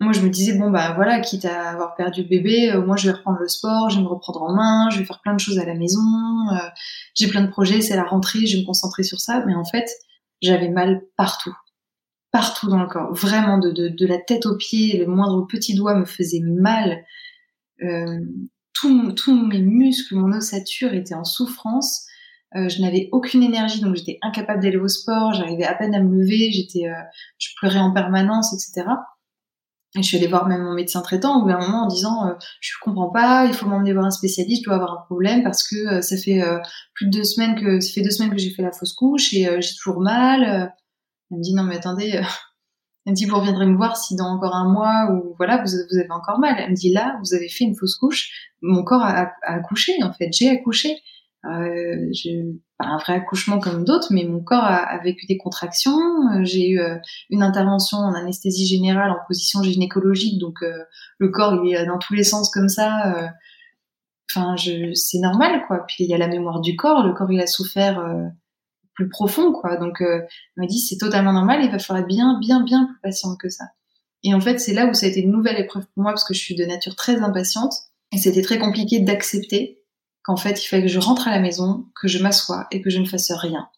Moi, je me disais, bon, bah voilà, quitte à avoir perdu le bébé, moi, je vais reprendre le sport, je vais me reprendre en main, je vais faire plein de choses à la maison, j'ai plein de projets, c'est la rentrée, je vais me concentrer sur ça. Mais en fait, j'avais mal partout partout dans le corps, vraiment de, de, de, la tête aux pieds, le moindre petit doigt me faisait mal. Euh, tous mes muscles, mon ossature était en souffrance. Euh, je n'avais aucune énergie, donc j'étais incapable d'aller au sport. J'arrivais à peine à me lever. J'étais, euh, je pleurais en permanence, etc. Je suis allée voir même mon médecin traitant au bout d'un moment en disant euh, je comprends pas, il faut m'emmener voir un spécialiste, je dois avoir un problème parce que euh, ça fait plus de deux semaines que ça fait deux semaines que j'ai fait la fausse couche et j'ai toujours mal. Elle me dit non mais attendez, elle me dit, vous reviendrez me voir si dans encore un mois ou voilà, vous, vous avez encore mal. Elle me dit, là, vous avez fait une fausse couche. Mon corps a, accouché, en fait. J'ai accouché. Euh, j'ai pas un vrai accouchement comme d'autres, mais mon corps a, vécu des contractions. Euh, j'ai eu euh, une intervention en anesthésie générale en position gynécologique, donc euh, le corps il est dans tous les sens comme ça. Enfin, je, c'est normal quoi. Puis il y a la mémoire du corps. Le corps il a souffert plus profond, quoi. Donc, euh, m'a dit, c'est totalement normal, il va falloir être bien, bien, bien plus patiente que ça. Et en fait, c'est là où ça a été une nouvelle épreuve pour moi, parce que je suis de nature très impatiente, et c'était très compliqué d'accepter qu'en fait, il fallait que je rentre à la maison, que je m'assoie et que je ne fasse rien.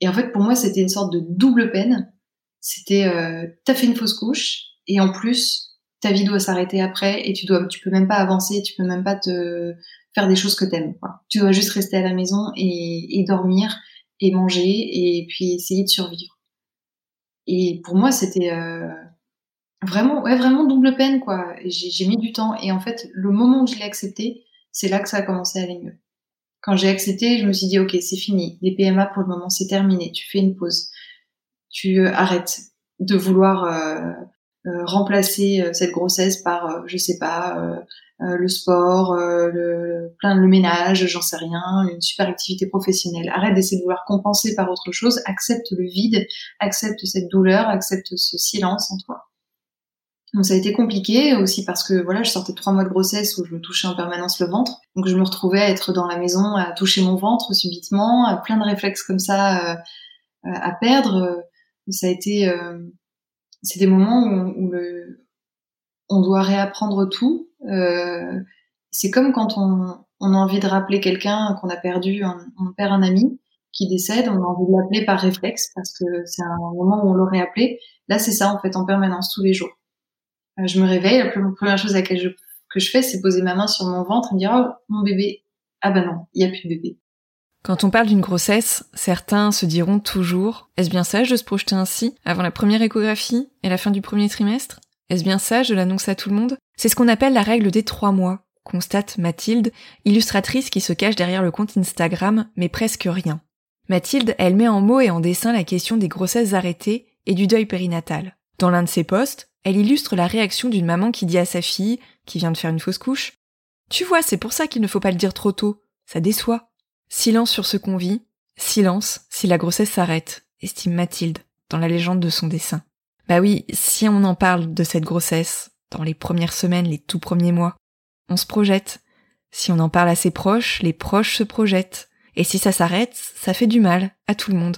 Et en fait, pour moi, c'était une sorte de double peine. C'était, euh, t'as fait une fausse couche, et en plus, ta vie doit s'arrêter après, et tu dois, tu peux même pas avancer, tu peux même pas te faire des choses que t'aimes. Quoi. Tu dois juste rester à la maison et, et dormir et manger et puis essayer de survivre. Et pour moi, c'était euh, vraiment, ouais, vraiment double peine, quoi. J'ai mis du temps. Et en fait, le moment où je l'ai accepté, c'est là que ça a commencé à aller mieux. Quand j'ai accepté, je me suis dit, ok, c'est fini. Les PMA, pour le moment, c'est terminé. Tu fais une pause. Tu euh, arrêtes de vouloir euh, euh remplacer cette grossesse par, je sais pas, le sport, le, plein le ménage, j'en sais rien, une super activité professionnelle. Arrête d'essayer de vouloir compenser par autre chose, accepte le vide, accepte cette douleur, accepte ce silence en toi. Donc ça a été compliqué aussi parce que voilà, je sortais de trois mois de grossesse où je me touchais en permanence le ventre. Donc je me retrouvais à être dans la maison, à toucher mon ventre subitement, à plein de réflexes comme ça euh, à perdre. Ça a été, c'est des moments où, le, on doit réapprendre tout. Euh, c'est comme quand on, on, a envie de rappeler quelqu'un qu'on a perdu, on, perd un ami qui décède, on a envie de l'appeler par réflexe parce que c'est un moment où on l'aurait appelé. Là, c'est ça en fait en permanence tous les jours. Euh, je me réveille, la première chose à laquelle je, que je fais, c'est poser ma main sur mon ventre et me dire oh mon bébé, ah bah non, il y a plus de bébé. Quand on parle d'une grossesse, certains se diront toujours Est-ce bien sage de se projeter ainsi avant la première échographie et la fin du premier trimestre? Est-ce bien sage de l'annoncer à tout le monde? C'est ce qu'on appelle la règle des trois mois, constate Mathilde, illustratrice qui se cache derrière le compte Instagram, mais presque rien. Mathilde, elle met en mots et en dessin la question des grossesses arrêtées et du deuil périnatal. Dans l'un de ses posts, elle illustre la réaction d'une maman qui dit à sa fille, qui vient de faire une fausse couche, Tu vois, c'est pour ça qu'il ne faut pas le dire trop tôt, ça déçoit. Silence sur ce qu'on vit, silence si la grossesse s'arrête, estime Mathilde, dans la légende de son dessin. Bah oui, si on en parle de cette grossesse, dans les premières semaines, les tout premiers mois, on se projette. Si on en parle à ses proches, les proches se projettent. Et si ça s'arrête, ça fait du mal à tout le monde.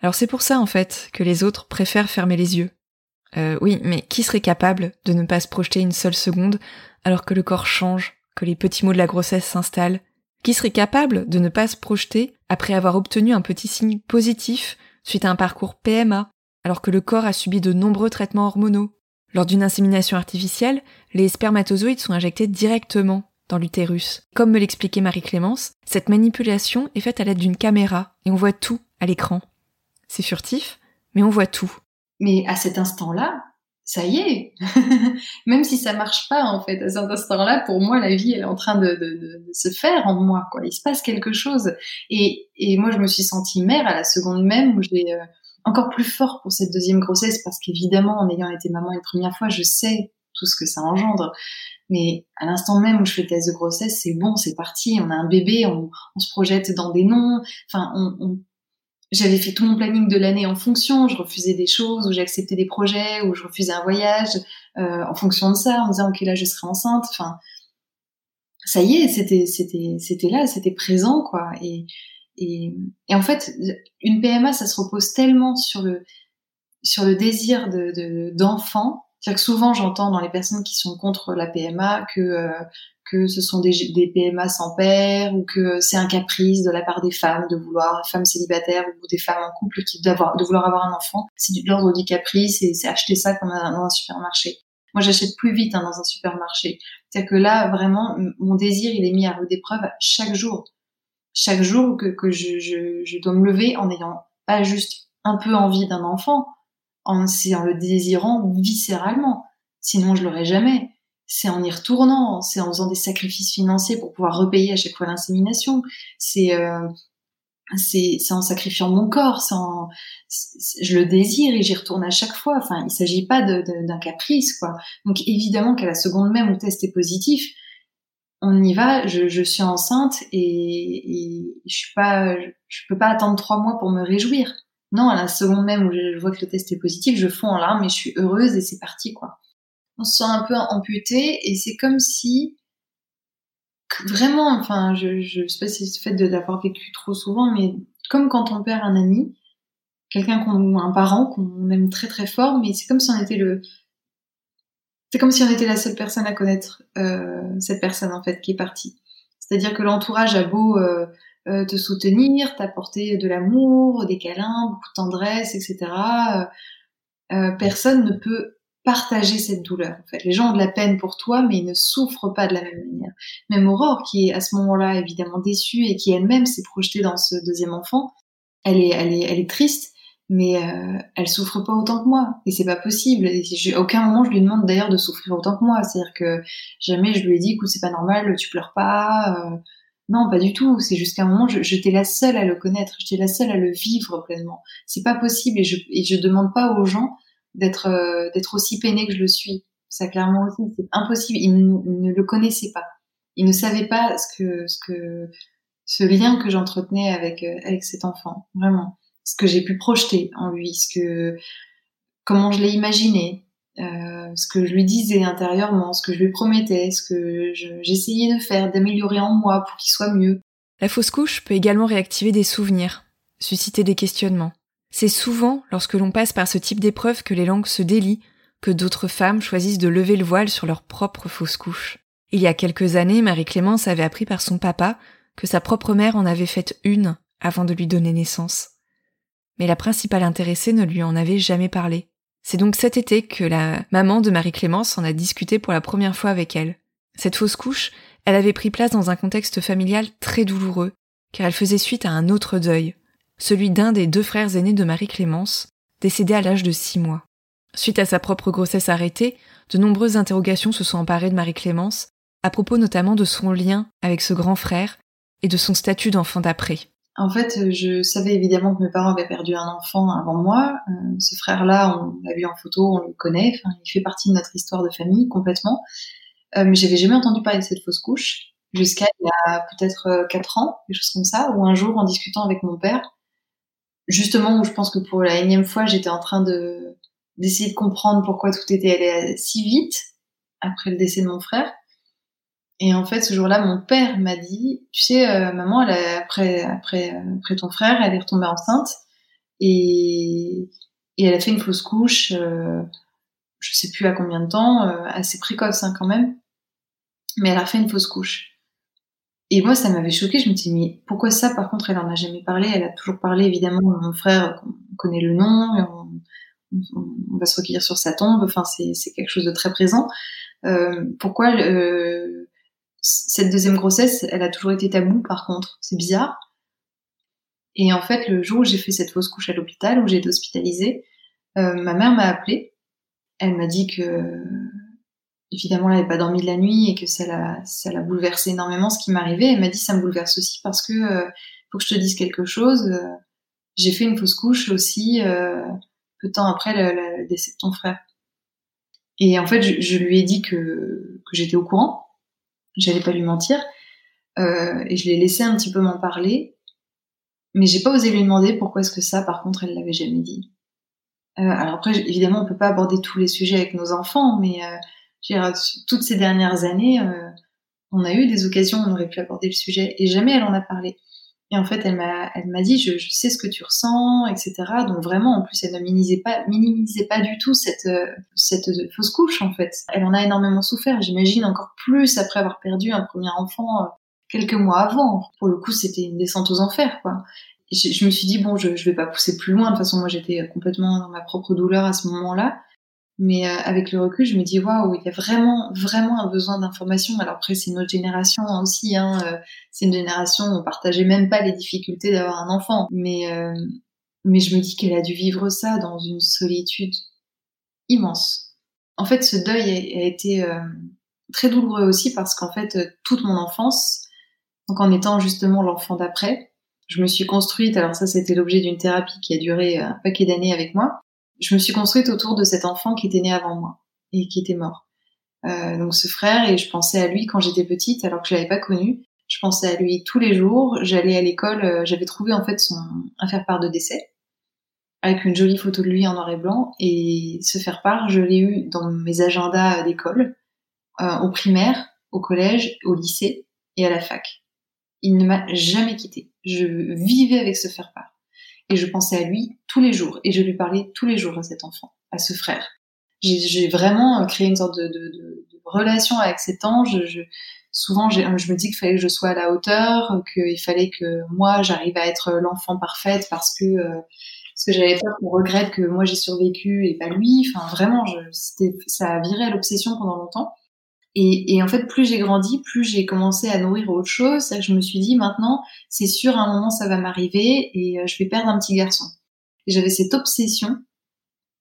Alors c'est pour ça en fait que les autres préfèrent fermer les yeux. Euh, oui, mais qui serait capable de ne pas se projeter une seule seconde alors que le corps change, que les petits mots de la grossesse s'installent? Qui serait capable de ne pas se projeter après avoir obtenu un petit signe positif suite à un parcours PMA alors que le corps a subi de nombreux traitements hormonaux? Lors d'une insémination artificielle, les spermatozoïdes sont injectés directement dans l'utérus. Comme me l'expliquait Marie-Clémence, cette manipulation est faite à l'aide d'une caméra et on voit tout à l'écran. C'est furtif, mais on voit tout. Mais à cet instant-là, ça y est. Même si ça marche pas, en fait, à cet instant-là, pour moi, la vie, elle est en train de, se faire en moi, quoi. Il se passe quelque chose. Et, moi, je me suis sentie mère à la seconde même où j'ai euh, encore plus fort pour cette deuxième grossesse parce qu'évidemment, en ayant été maman une première fois, je sais tout ce que ça engendre. Mais à l'instant même où je fais test de grossesse, c'est bon, c'est parti, on a un bébé, on, se projette dans des noms. Enfin, on j'avais fait tout mon planning de l'année en fonction. Je refusais des choses, ou j'acceptais des projets, ou je refusais un voyage euh, en fonction de ça, en disant ok là je serai enceinte. Enfin, ça y est, c'était c'était c'était là, c'était présent quoi. Et, et et en fait, une PMA, ça se repose tellement sur le sur le désir de d'enfant. C'est-à-dire que souvent j'entends dans les personnes qui sont contre la PMA que euh, que ce sont des, PMA sans père ou que c'est un caprice de la part des femmes de vouloir, femmes célibataires ou des femmes en couple qui d'avoir de vouloir avoir un enfant. C'est de l'ordre du caprice et c'est acheter ça comme dans un supermarché. Moi, j'achète plus vite hein, dans un supermarché. C'est-à-dire que là, vraiment, mon désir, il est mis à rude épreuve chaque jour. Chaque jour que, que je, dois me lever en ayant pas juste un peu envie d'un enfant, en, en le désirant viscéralement. Sinon, je l'aurais jamais c'est en y retournant, c'est en faisant des sacrifices financiers pour pouvoir repayer à chaque fois l'insémination, c'est euh, c'est en sacrifiant mon corps, c'est en, je le désire et j'y retourne à chaque fois. Enfin, il s'agit pas d'un caprice, quoi. Donc évidemment qu'à la seconde même où le test est positif, on y va. Je, suis enceinte et, et, je suis pas, je peux pas attendre trois mois pour me réjouir. Non, à la seconde même où je vois que le test est positif, je fonds en larmes et je suis heureuse et c'est parti, quoi on se sent un peu amputé et c'est comme si vraiment, enfin, je, je sais pas si c'est le fait de l'avoir vécu trop souvent, mais comme quand on perd un ami, quelqu'un qu'on, un parent qu'on aime très très fort, mais c'est comme si on était le, c'est comme si on était la seule personne à connaître euh, cette personne en fait qui est partie. C'est-à-dire que l'entourage a beau euh, euh, te soutenir, t'apporter de l'amour, des câlins, beaucoup de tendresse, etc. personne ne peut partager cette douleur. En fait, les gens ont de la peine pour toi, mais ils ne souffrent pas de la même manière. Même Aurore, qui est à ce moment-là évidemment déçue et qui elle-même s'est projetée dans ce deuxième enfant, elle est, elle est, elle est triste, mais euh, elle souffre pas autant que moi. Et c'est pas possible. Et à aucun moment je lui demande d'ailleurs de souffrir autant que moi. C'est-à-dire que jamais je lui ai dit, écoute, c'est pas normal, tu pleures pas. Euh. non, pas du tout. C'est jusqu'à un moment, j'étais la seule à le connaître, j'étais la seule à le vivre pleinement. C'est pas possible et je, et je demande pas aux gens d'être euh, d'être aussi peiné que je le suis. Ça clairement aussi, c'est impossible. Il, ne le connaissait pas. Il ne savait pas ce que ce lien que j'entretenais avec euh, avec cet enfant, vraiment. Ce que j'ai pu projeter en lui, ce que comment je l'ai imaginé, euh, ce que je lui disais intérieurement, ce que je lui promettais, ce que j'essayais de faire, d'améliorer en moi pour qu'il soit mieux. La fausse couche peut également réactiver des souvenirs, susciter des questionnements. C'est souvent lorsque l'on passe par ce type d'épreuve que les langues se délient, que d'autres femmes choisissent de lever le voile sur leur propre fausse couche. Il y a quelques années, Marie-Clémence avait appris par son papa que sa propre mère en avait faite une avant de lui donner naissance. Mais la principale intéressée ne lui en avait jamais parlé. C'est donc cet été que la maman de Marie-Clémence en a discuté pour la première fois avec elle. Cette fausse couche, elle avait pris place dans un contexte familial très douloureux, car elle faisait suite à un autre deuil, celui d'un des deux frères aînés de Marie-Clémence, décédé à l'âge de six mois. Suite à sa propre grossesse arrêtée, de nombreuses interrogations se sont emparées de Marie-Clémence, à propos notamment de son lien avec ce grand frère et de son statut d'enfant d'après. En fait, je savais évidemment que mes parents avaient perdu un enfant avant moi. Euh, ce frère-là, on l'a vu en photo, on le connaît. Il fait partie de notre histoire de famille complètement. Euh, mais j'avais jamais entendu parler de cette fausse couche jusqu'à il y a peut-être euh, quatre ans, quelque chose comme ça, ou un jour en discutant avec mon père, justement je pense que pour la énième fois, j'étais en train de d'essayer de comprendre pourquoi tout était allé si vite après le décès de mon frère. Et en fait, ce jour-là, mon père m'a dit, tu sais, euh, maman, après, ton frère, elle est retombée enceinte et, et elle a fait une fausse couche, euh, je sais plus à combien de temps, euh, assez précoce hein, quand même, mais elle a fait une fausse couche. Et moi, ça m'avait choqué. Je me suis dit, mais pourquoi ça Par contre, elle en a jamais parlé? Elle a toujours parlé, évidemment, de mon frère, on connaît le nom, on va se recueillir sur sa tombe. Enfin, c'est quelque chose de très présent. Euh, pourquoi euh, cette deuxième grossesse, elle a toujours été tabou par contre? C'est bizarre. Et en fait, le jour où j'ai fait cette fausse couche à l'hôpital, où j'ai été hospitalisée, euh, ma mère m'a appelée. Elle m'a dit que, évidemment, elle n'avait pas dormi de la nuit et que ça l'a, ça l'a bouleversé énormément ce qui m'arrivait. Elle m'a dit ça me bouleverse aussi parce que euh, faut que je te dise quelque chose. j'ai fait une fausse couche aussi peu de temps après le, décès de ton frère. Et en fait, je, lui ai dit que, j'étais au courant, j'allais pas lui mentir, euh, et je l'ai laissé un petit peu m'en parler, mais j'ai pas osé lui demander pourquoi est-ce que ça, par contre, elle l'avait jamais dit. Euh, alors après, évidemment, on peut pas aborder tous les sujets avec nos enfants, mais euh, toutes ces dernières années, euh, on a eu des occasions où on aurait pu aborder le sujet, et jamais elle en a parlé. Et en fait, elle m'a, dit, je, je, sais ce que tu ressens, etc. Donc vraiment, en plus, elle ne minimisait pas, minimisait pas du tout cette, euh, cette fausse couche, en fait. Elle en a énormément souffert, j'imagine encore plus après avoir perdu un premier enfant euh, quelques mois avant. Pour le coup, c'était une descente aux enfers, quoi. je, je, me suis dit, bon, je, je vais pas pousser plus loin. De toute façon, moi, j'étais complètement dans ma propre douleur à ce moment-là. Mais euh, avec le recul, je me dis waouh, il y a vraiment vraiment un besoin d'information. Alors après, c'est notre génération aussi. Hein, euh, c'est une génération où on partageait même pas les difficultés d'avoir un enfant. Mais euh, mais je me dis qu'elle a dû vivre ça dans une solitude immense. En fait, ce deuil a, été très douloureux aussi parce qu'en fait, toute mon enfance, donc en étant justement l'enfant d'après, je me suis construite. Alors ça, c'était l'objet d'une thérapie qui a duré un paquet d'années avec moi je me suis construite autour de cet enfant qui était né avant moi et qui était mort. Euh, donc ce frère, et je pensais à lui quand j'étais petite, alors que je l'avais pas connu. Je pensais à lui tous les jours. J'allais à l'école, euh, j'avais trouvé en fait son un faire-part de décès avec une jolie photo de lui en noir et blanc. Et ce faire-part, je l'ai eu dans mes agendas d'école, euh, au primaire, au collège, au lycée et à la fac. Il ne m'a jamais quitté. Je vivais avec ce faire-part et je pensais à lui tous les jours et je lui parlais tous les jours à cet enfant, à ce frère. J'ai vraiment euh, créé une sorte de, relation avec cet ange. Je, souvent, je me dis qu'il fallait que je sois à la hauteur, qu'il fallait que moi j'arrive à être l'enfant parfaite parce que euh, que j'avais peur qu'on regrette que moi j'ai survécu et pas lui. Enfin, vraiment, je, ça a viré à l'obsession pendant longtemps. Et, et, en fait, plus j'ai grandi, plus j'ai commencé à nourrir autre chose. Je me suis dit, maintenant, c'est sûr, à un moment, ça va m'arriver et euh, je vais perdre un petit garçon. J'avais cette obsession,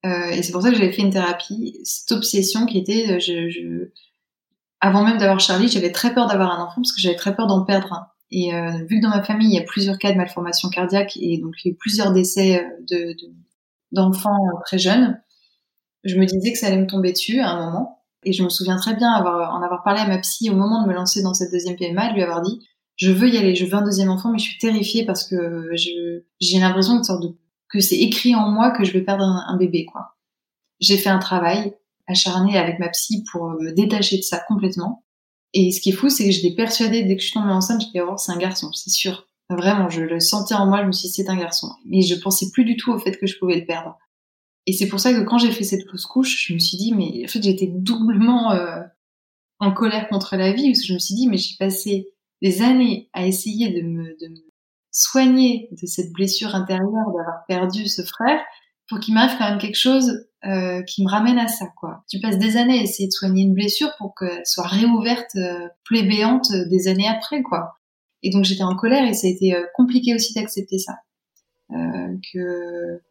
euh, et c'est pour ça que j'avais fait une thérapie, cette obsession qui était, euh, je, je... avant même d'avoir Charlie, j'avais très peur d'avoir un enfant parce que j'avais très peur d'en perdre un. Et euh, vu que dans ma famille, il y a plusieurs cas de malformation cardiaque et donc il y a eu plusieurs décès de, d'enfants très jeunes, je me disais que ça allait me tomber dessus à un moment. Et je me souviens très bien avoir, en avoir parlé à ma psy au moment de me lancer dans cette deuxième PMA, lui avoir dit je veux y aller, je veux un deuxième enfant, mais je suis terrifiée parce que j'ai l'impression que, sorte de, que c'est écrit en moi que je vais perdre un, bébé, quoi. J'ai fait un travail acharné avec ma psy pour me détacher de ça complètement. Et ce qui est fou, c'est que j'étais persuadée dès que je suis tombée enceinte, j'étais oh, c'est un garçon, c'est sûr. Vraiment, je le sentais en moi, je me suis dit c'est un garçon. Mais je pensais plus du tout au fait que je pouvais le perdre. Et c'est pour ça que quand j'ai fait cette fausse couche, je me suis dit, mais en fait, j'étais doublement euh, en colère contre la vie, parce que je me suis dit, mais j'ai passé des années à essayer de me, de me soigner de cette blessure intérieure d'avoir perdu ce frère, pour qu'il m'arrive quand même quelque chose euh, qui me ramène à ça, quoi. Tu passes des années à essayer de soigner une blessure pour qu'elle soit réouverte, euh, plébéante euh, des années après, quoi. Et donc j'étais en colère et ça a été euh, compliqué aussi d'accepter ça. Euh, que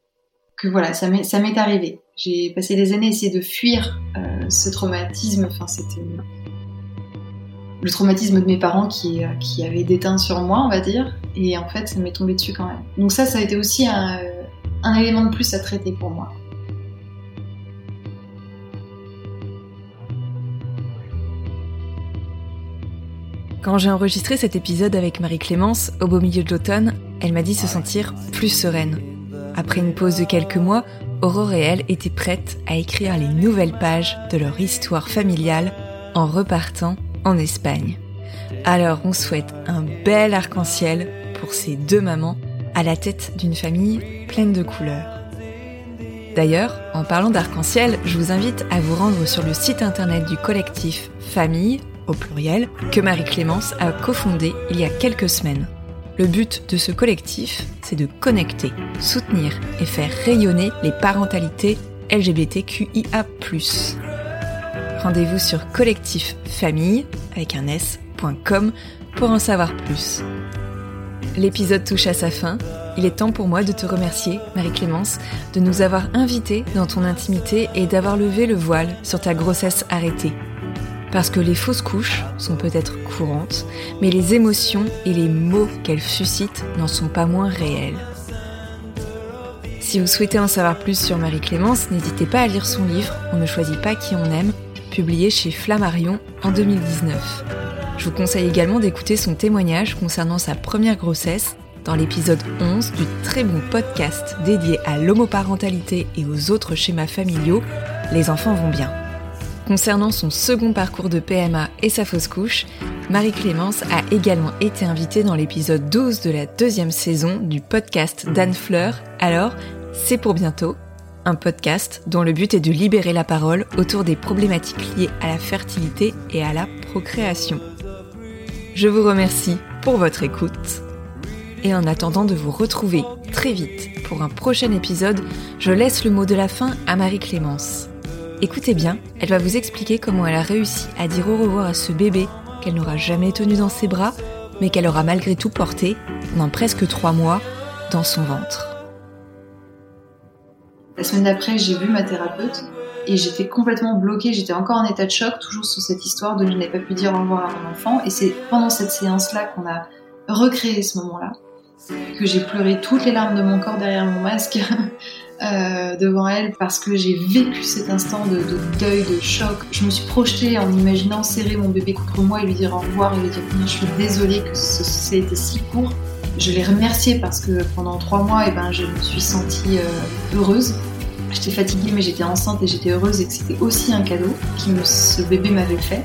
que voilà, ça m'est, arrivé. J'ai passé des années à essayer de fuir euh, ce traumatisme. Enfin, c'était le traumatisme de mes parents qui, euh, qui avait déteint sur moi, on va dire. Et en fait, ça m'est tombé dessus quand même. Donc ça, ça a été aussi un, euh, un élément de plus à traiter pour moi. Quand j'ai enregistré cet épisode avec Marie-Clémence, au beau milieu de l'automne, elle m'a dit se sentir plus sereine. Après une pause de quelques mois, Aurore et elle étaient prêtes à écrire les nouvelles pages de leur histoire familiale en repartant en Espagne. Alors on souhaite un bel arc-en-ciel pour ces deux mamans à la tête d'une famille pleine de couleurs. D'ailleurs, en parlant d'arc-en-ciel, je vous invite à vous rendre sur le site internet du collectif Famille, au pluriel, que Marie-Clémence a cofondé il y a quelques semaines. Le but de ce collectif, c'est de connecter, soutenir et faire rayonner les parentalités LGBTQIA+. Rendez-vous sur Collectif Famille avec un s.com pour en savoir plus. L'épisode touche à sa fin. Il est temps pour moi de te remercier, Marie-Clémence, de nous avoir invités dans ton intimité et d'avoir levé le voile sur ta grossesse arrêtée. Parce que les fausses couches sont peut-être courantes, mais les émotions et les mots qu'elles suscitent n'en sont pas moins réels. Si vous souhaitez en savoir plus sur Marie-Clémence, n'hésitez pas à lire son livre On ne choisit pas qui on aime, publié chez Flammarion en 2019. Je vous conseille également d'écouter son témoignage concernant sa première grossesse dans l'épisode 11 du très bon podcast dédié à l'homoparentalité et aux autres schémas familiaux, Les enfants vont bien. Concernant son second parcours de PMA et sa fausse couche, Marie-Clémence a également été invitée dans l'épisode 12 de la deuxième saison du podcast d'Anne Fleur. Alors, c'est pour bientôt, un podcast dont le but est de libérer la parole autour des problématiques liées à la fertilité et à la procréation. Je vous remercie pour votre écoute. Et en attendant de vous retrouver très vite pour un prochain épisode, je laisse le mot de la fin à Marie-Clémence. Écoutez bien, elle va vous expliquer comment elle a réussi à dire au revoir à ce bébé qu'elle n'aura jamais tenu dans ses bras, mais qu'elle aura malgré tout porté, pendant presque trois mois, dans son ventre. La semaine d'après, j'ai vu ma thérapeute et j'étais complètement bloquée, j'étais encore en état de choc, toujours sur cette histoire de je n'ai pas pu dire au revoir à mon enfant. Et c'est pendant cette séance-là qu'on a recréé ce moment-là, que j'ai pleuré toutes les larmes de mon corps derrière mon masque euh, devant elle parce que j'ai vécu cet instant de, de, deuil, de choc. Je me suis projetée en imaginant serrer mon bébé contre moi et lui dire au revoir et lui dire je suis désolée que ce, ça ait été si court. Je l'ai remercié parce que pendant trois mois, et eh ben, je me suis sentie euh, heureuse. J'étais fatiguée mais j'étais enceinte et j'étais heureuse et que c'était aussi un cadeau que ce bébé m'avait fait.